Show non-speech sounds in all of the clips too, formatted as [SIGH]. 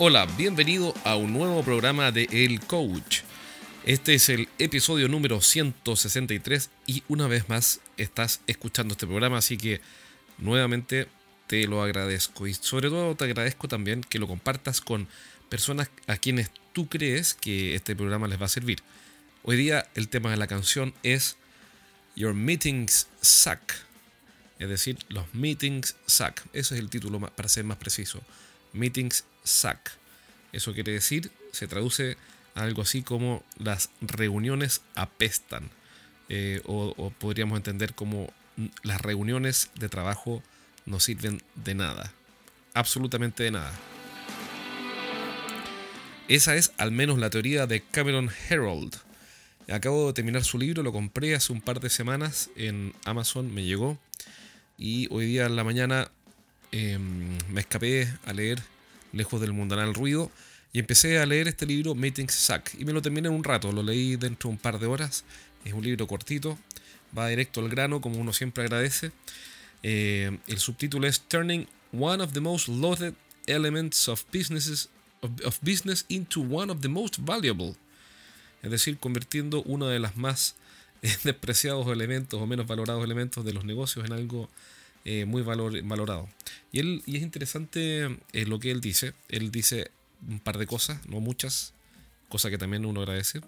Hola, bienvenido a un nuevo programa de El Coach. Este es el episodio número 163 y una vez más estás escuchando este programa, así que nuevamente te lo agradezco y sobre todo te agradezco también que lo compartas con personas a quienes tú crees que este programa les va a servir. Hoy día el tema de la canción es Your Meetings Suck. Es decir, los meetings suck. Ese es el título para ser más preciso. Meetings suck. Eso quiere decir, se traduce a algo así como las reuniones apestan. Eh, o, podríamos entender como las reuniones de trabajo no sirven de nada. Absolutamente de nada. Esa es al menos la teoría de Cameron Herold. Acabo de terminar su libro, lo compré hace un par de semanas en Amazon, me llegó. Y hoy día en la mañana em, me escapé a leer lejos del mundanal ruido, y empecé a leer este libro, Meetings Suck, y me lo terminé en un rato, lo leí dentro de un par de horas, es un libro cortito, va directo al grano, como uno siempre agradece. Eh, el subtítulo es Turning One of the Most Loaded Elements of, businesses, of, Business into One of the Most Valuable. Es decir, convirtiendo uno de los más [LAUGHS] despreciados elementos o menos valorados elementos de los negocios en algo eh, muy valor, valorado. Y, él, y es interesante eh, lo que él dice. Él dice un par de cosas, no muchas, cosas que también uno agradece.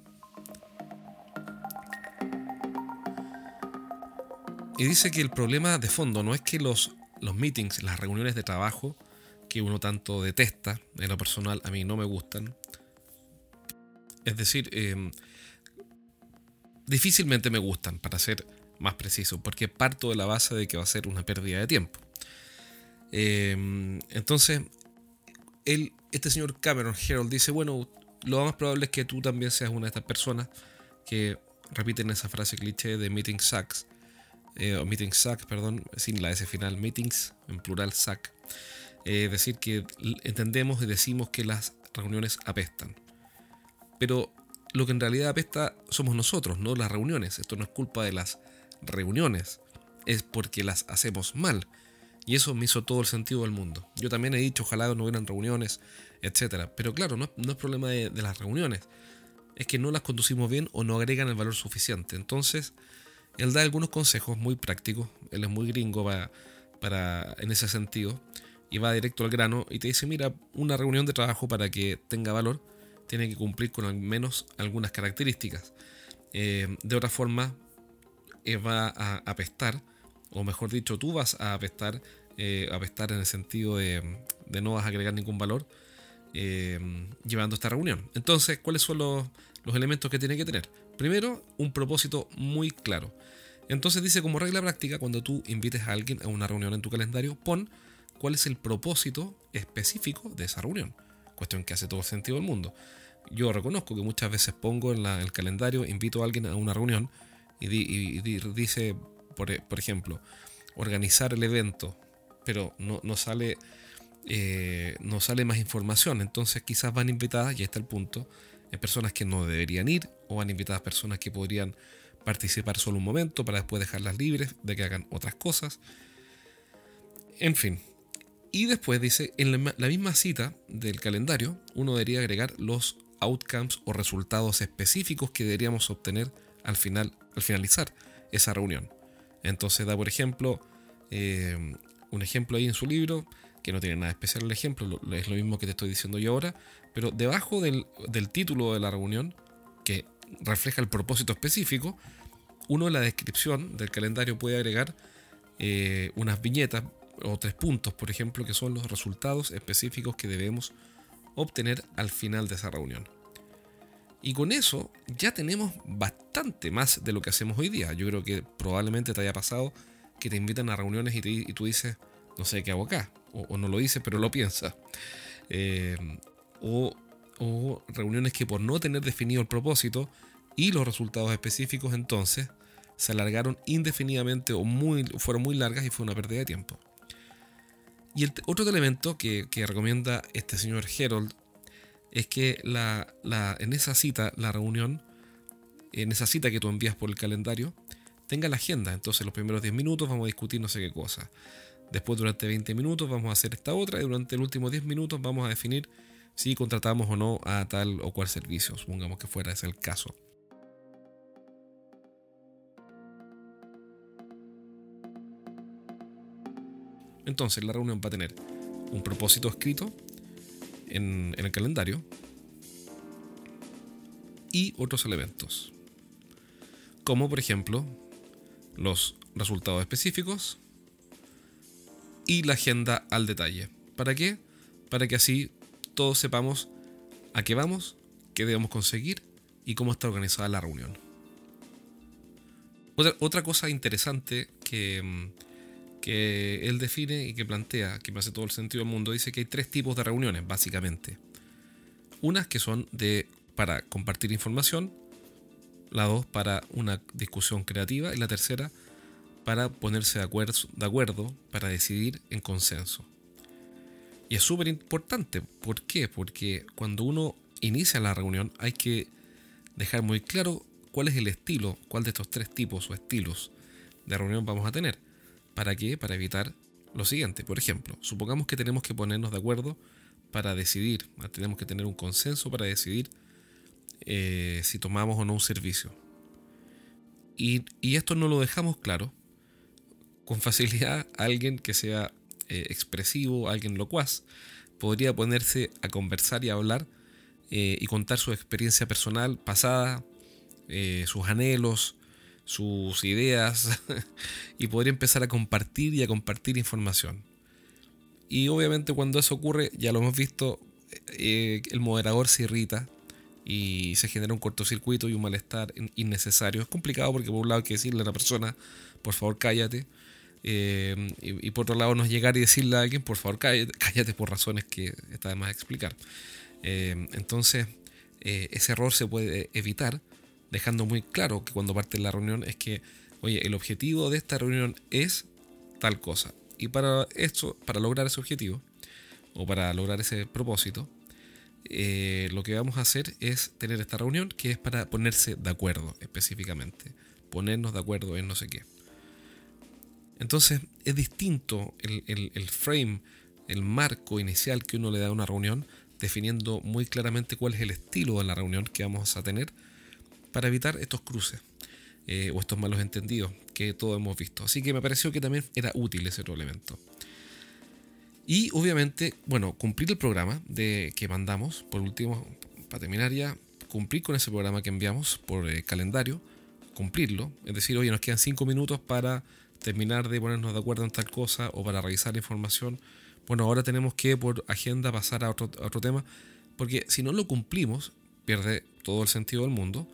Y dice que el problema de fondo no es que los, los meetings, las reuniones de trabajo, que uno tanto detesta, en lo personal a mí no me gustan. Es decir, em, difícilmente me gustan, para ser más preciso, porque parto de la base de que va a ser una pérdida de tiempo. Em, entonces, él, este señor Cameron Harold dice, bueno, lo más probable es que tú también seas una de estas personas que repiten esa frase cliché de meeting sucks, eh, o meeting sucks, perdón, sin la S final, meetings, en plural suck. Eh, es decir, que entendemos y decimos que las reuniones apestan. Pero lo que en realidad apesta somos nosotros, no las reuniones. Esto no es culpa de las reuniones, es porque las hacemos mal. Y eso me hizo todo el sentido del mundo. Yo también he dicho, ojalá no hubieran reuniones, etc. Pero claro, no, es problema de, las reuniones. Es que no las conducimos bien o no agregan el valor suficiente. Entonces, él da algunos consejos muy prácticos. Él es muy gringo para, para, en ese sentido. Y va directo al grano y te dice, mira, una reunión de trabajo para que tenga valor tiene que cumplir con al menos algunas características. Eh, de otra forma, eh, va a apestar, o mejor dicho, tú vas a apestar, eh, apestar en el sentido de, no vas a agregar ningún valor eh, llevando esta reunión. Entonces, ¿cuáles son los, elementos que tiene que tener? Primero, un propósito muy claro. Entonces dice como regla práctica, cuando tú invites a alguien a una reunión en tu calendario, pon cuál es el propósito específico de esa reunión. Cuestión que hace todo sentido del mundo. Yo reconozco que muchas veces pongo en el calendario, invito a alguien a una reunión y, dice, por, ejemplo, organizar el evento, pero no, sale, eh, no sale más información. Entonces quizás van invitadas, y está el punto, en personas que no deberían ir, o van invitadas personas que podrían participar solo un momento para después dejarlas libres de que hagan otras cosas. En fin. Y después dice, en la misma cita del calendario, uno debería agregar los outcomes o resultados específicos que deberíamos obtener al final al finalizar esa reunión. Entonces da, por ejemplo, eh, un ejemplo ahí en su libro, que no tiene nada especial el ejemplo, es lo mismo que te estoy diciendo yo ahora, pero debajo del, título de la reunión, que refleja el propósito específico, uno en la descripción del calendario puede agregar eh, unas viñetas o tres puntos, por ejemplo, que son los resultados específicos que debemos obtener al final de esa reunión. Y con eso ya tenemos bastante más de lo que hacemos hoy día. Yo creo que probablemente te haya pasado que te invitan a reuniones y, tú dices, no sé qué hago acá. O, no lo dices, pero lo piensas. Eh, o, reuniones que por no tener definido el propósito y los resultados específicos entonces se alargaron indefinidamente o muy, fueron muy largas y fue una pérdida de tiempo. Y otro elemento que, recomienda este señor Herold es que en esa cita, la reunión, en esa cita que tú envías por el calendario, tenga la agenda. Entonces, los primeros 10 minutos vamos a discutir no sé qué cosa. Después, durante 20 minutos, vamos a hacer esta otra. Y durante los últimos 10 minutos, vamos a definir si contratamos o no a tal o cual servicio, supongamos que fuera ese el caso. Entonces la reunión va a tener un propósito escrito en, el calendario y otros elementos, como por ejemplo los resultados específicos y la agenda al detalle. ¿Para qué? Para que así todos sepamos a qué vamos, qué debemos conseguir y cómo está organizada la reunión. Otra, cosa interesante que, que él define y que plantea, que me hace todo el sentido del mundo, dice que hay tres tipos de reuniones, básicamente. Unas que son de para compartir información, la dos para una discusión creativa y la tercera para ponerse de acuerdo, de acuerdo para decidir en consenso. Y es súper importante. ¿Por qué? Porque cuando uno inicia la reunión hay que dejar muy claro cuál es el estilo, cuál de estos tres tipos o estilos de reunión vamos a tener. ¿Para qué? Para evitar lo siguiente. Por ejemplo, supongamos que tenemos que ponernos de acuerdo para decidir, tenemos que tener un consenso para decidir eh, si tomamos o no un servicio. Y, y, esto no lo dejamos claro. Con facilidad, alguien que sea eh, expresivo, alguien locuaz, podría ponerse a conversar y a hablar eh, y contar su experiencia personal pasada, sus anhelos, sus ideas, [LAUGHS] y podría empezar a compartir y a compartir información. Y obviamente cuando eso ocurre, ya lo hemos visto, el moderador se irrita y se genera un cortocircuito y un malestar innecesario. Es complicado porque por un lado hay que decirle a la persona, por favor cállate, eh, y, por otro lado, no llegar y decirle a alguien, por favor, [LAUGHS] cállate, por razones que está de más explicar. Eh, entonces, eh, ese error se puede evitar dejando muy claro que cuando parte la reunión es que, oye, el objetivo de esta reunión es tal cosa. Y para esto, para lograr ese objetivo, o para lograr ese propósito, lo que vamos a hacer es tener esta reunión que es para ponerse de acuerdo específicamente. Ponernos de acuerdo en no sé qué. Entonces es distinto el, frame, el marco inicial que uno le da a una reunión, definiendo muy claramente cuál es el estilo de la reunión que vamos a tener para evitar estos cruces eh, o estos malos entendidos que todos hemos visto. Así que me pareció que también era útil ese otro elemento. Y obviamente, bueno, cumplir el programa de, que mandamos, por último, para terminar ya, cumplir con ese programa que enviamos por eh, calendario, cumplirlo, es decir, oye, nos quedan 5 minutos para terminar de ponernos de acuerdo en tal cosa o para revisar información, bueno, ahora tenemos que por agenda pasar a otro, tema, porque si no lo cumplimos, pierde todo el sentido del mundo.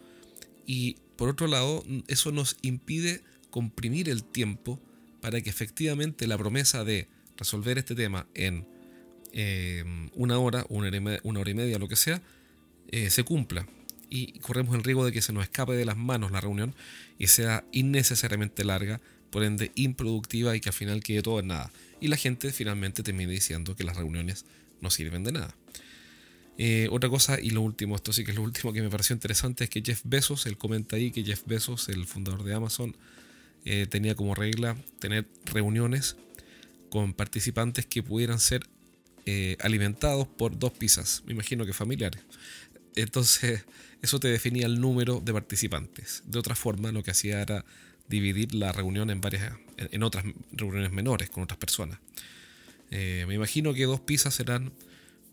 Y por otro lado, eso nos impide comprimir el tiempo para que efectivamente la promesa de resolver este tema en em, una hora, una hora, y media, lo que sea, eh, se cumpla. Y corremos el riesgo de que se nos escape de las manos la reunión y sea innecesariamente larga por ende improductiva y que al final quede todo en nada. Y la gente finalmente termina diciendo que las reuniones no sirven de nada. Eh, otra cosa, y lo último, esto sí que es lo último que me pareció interesante, es que Jeff Bezos, él comenta ahí que Jeff Bezos, el fundador de Amazon, eh, tenía como regla tener reuniones con participantes que pudieran ser eh, alimentados por dos pizzas, me imagino que familiares. Entonces, [LAUGHS] eso te definía el número de participantes. De otra forma, lo que hacía era dividir la reunión en varias en otras reuniones menores con otras personas. Eh, me imagino que dos pizzas serán,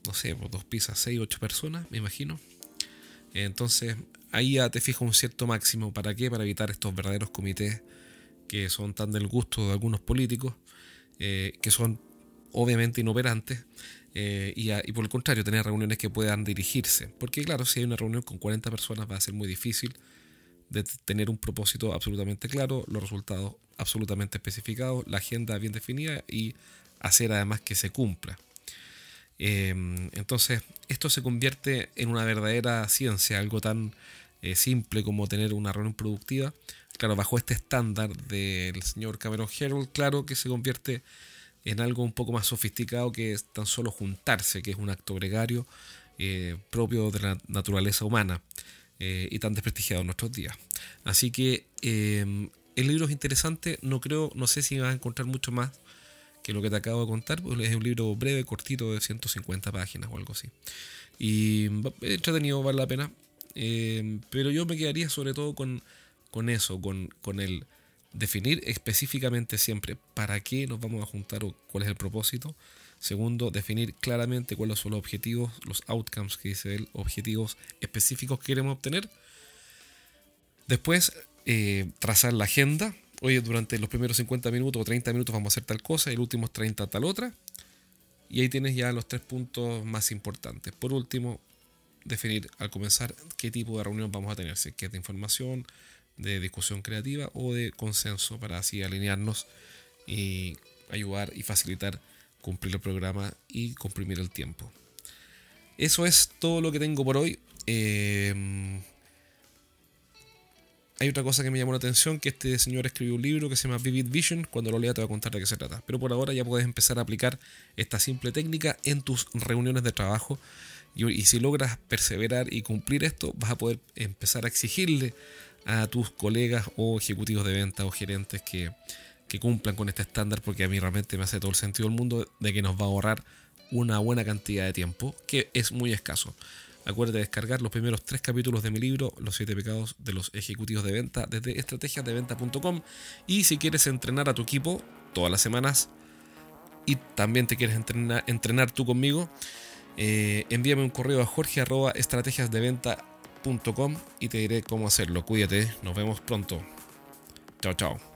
no sé, pues dos pizzas, seis, ocho personas, me imagino. Entonces, ahí ya te fijas un cierto máximo. ¿Para qué? Para evitar estos verdaderos comités que son tan del gusto de algunos políticos, eh, que son obviamente inoperantes, eh, y, por el contrario, tener reuniones que puedan dirigirse. Porque claro, si hay una reunión con 40 personas va a ser muy difícil de tener un propósito absolutamente claro, los resultados absolutamente especificados, la agenda bien definida y hacer además que se cumpla. Em, entonces, esto se convierte en una verdadera ciencia, algo tan eh, simple como tener una reunión productiva. Claro, bajo este estándar del señor Cameron Herold, claro que se convierte en algo un poco más sofisticado que es tan solo juntarse, que es un acto gregario eh, propio de la naturaleza humana. Eh, y tan desprestigiado en nuestros días. Así que el libro es interesante, no creo, no sé si vas a encontrar mucho más que lo que te acabo de contar pues, es un libro breve, cortito, de 150 páginas o algo así. Y entretenido, vale la pena. Eh, pero yo me quedaría sobre todo con, con eso, con, con el definir específicamente siempre para qué nos vamos a juntar o cuál es el propósito. Segundo, definir claramente cuáles son los objetivos, los outcomes que dice él, objetivos específicos que queremos obtener. Después, eh, trazar la agenda. Oye, durante los primeros 50 minutos o 30 minutos vamos a hacer tal cosa y los últimos 30 tal otra. Y ahí tienes ya los tres puntos más importantes. Por último, definir al comenzar qué tipo de reunión vamos a tener, si es de información, de discusión creativa o de consenso para así alinearnos y ayudar y facilitar cumplir el programa y comprimir el tiempo. Eso es todo lo que tengo por hoy. Eh, hay otra cosa que me llamó la atención, que este señor escribió un libro que se llama Vivid Vision. Cuando lo lea te voy a contar de qué se trata. Pero por ahora ya puedes empezar a aplicar esta simple técnica en tus reuniones de trabajo. Y, si logras perseverar y cumplir esto, vas a poder empezar a exigirle a tus colegas o ejecutivos de venta o gerentes que, cumplan con este estándar, porque a mí realmente me hace todo el sentido del mundo de que nos va a ahorrar una buena cantidad de tiempo, que es muy escaso. Acuérdate de descargar los primeros tres capítulos de mi libro, Los siete pecados de los ejecutivos de venta, desde estrategiasdeventa.com. Y si quieres entrenar a tu equipo todas las semanas y también te quieres entrenar, entrenar tú conmigo, eh, envíame un correo a jorge y te diré cómo hacerlo. Cuídate, nos vemos pronto. Chao, chao.